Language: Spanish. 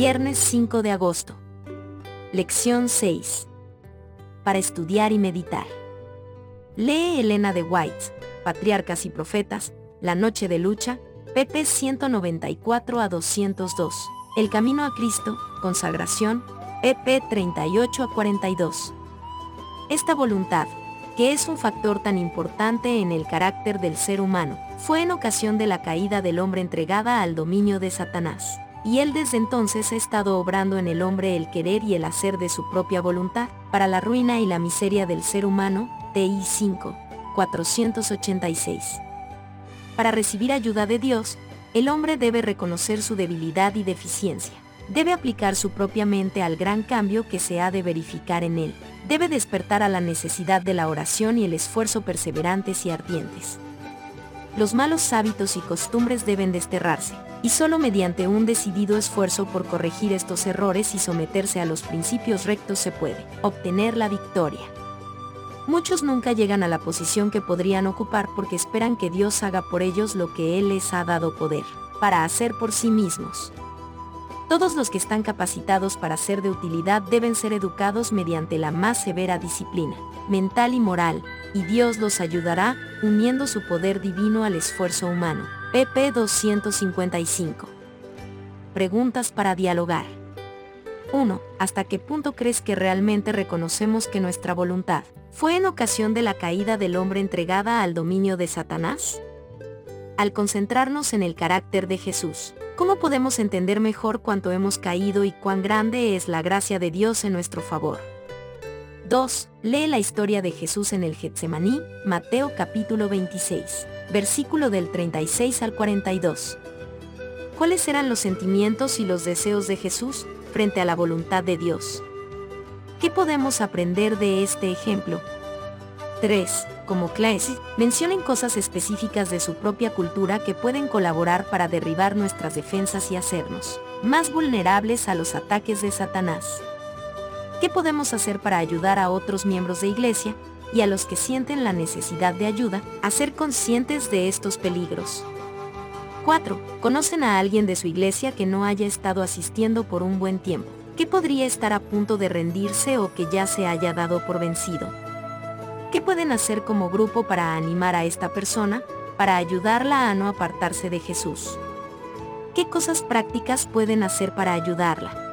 Viernes 5 de agosto. Lección 6. Para estudiar y meditar. Lee Elena de White, Patriarcas y Profetas, La Noche de Lucha, pp 194 a 202. El Camino a Cristo, Consagración, pp 38 a 42. Esta voluntad, que es un factor tan importante en el carácter del ser humano, fue en ocasión de la caída del hombre entregada al dominio de Satanás. Y él desde entonces ha estado obrando en el hombre el querer y el hacer de su propia voluntad, para la ruina y la miseria del ser humano, TI 5, 486. Para recibir ayuda de Dios, el hombre debe reconocer su debilidad y deficiencia. Debe aplicar su propia mente al gran cambio que se ha de verificar en él. Debe despertar a la necesidad de la oración y el esfuerzo perseverantes y ardientes. Los malos hábitos y costumbres deben desterrarse, y solo mediante un decidido esfuerzo por corregir estos errores y someterse a los principios rectos se puede obtener la victoria. Muchos nunca llegan a la posición que podrían ocupar porque esperan que Dios haga por ellos lo que Él les ha dado poder, para hacer por sí mismos. Todos los que están capacitados para ser de utilidad deben ser educados mediante la más severa disciplina, mental y moral, y Dios los ayudará, uniendo su poder divino al esfuerzo humano. Pp 255. Preguntas para dialogar. 1. ¿Hasta qué punto crees que realmente reconocemos que nuestra voluntad fue en ocasión de la caída del hombre entregada al dominio de Satanás? Al concentrarnos en el carácter de Jesús, ¿cómo podemos entender mejor cuánto hemos caído y cuán grande es la gracia de Dios en nuestro favor? 2. Lee la historia de Jesús en el Getsemaní, Mateo capítulo 26, versículo del 36 al 42. ¿Cuáles eran los sentimientos y los deseos de Jesús frente a la voluntad de Dios? ¿Qué podemos aprender de este ejemplo? 3. Como Claes, mencionen cosas específicas de su propia cultura que pueden colaborar para derribar nuestras defensas y hacernos más vulnerables a los ataques de Satanás. ¿Qué podemos hacer para ayudar a otros miembros de iglesia y a los que sienten la necesidad de ayuda a ser conscientes de estos peligros? 4. ¿Conocen a alguien de su iglesia que no haya estado asistiendo por un buen tiempo? ¿Qué podría estar a punto de rendirse o que ya se haya dado por vencido? ¿Qué pueden hacer como grupo para animar a esta persona, para ayudarla a no apartarse de Jesús? ¿Qué cosas prácticas pueden hacer para ayudarla?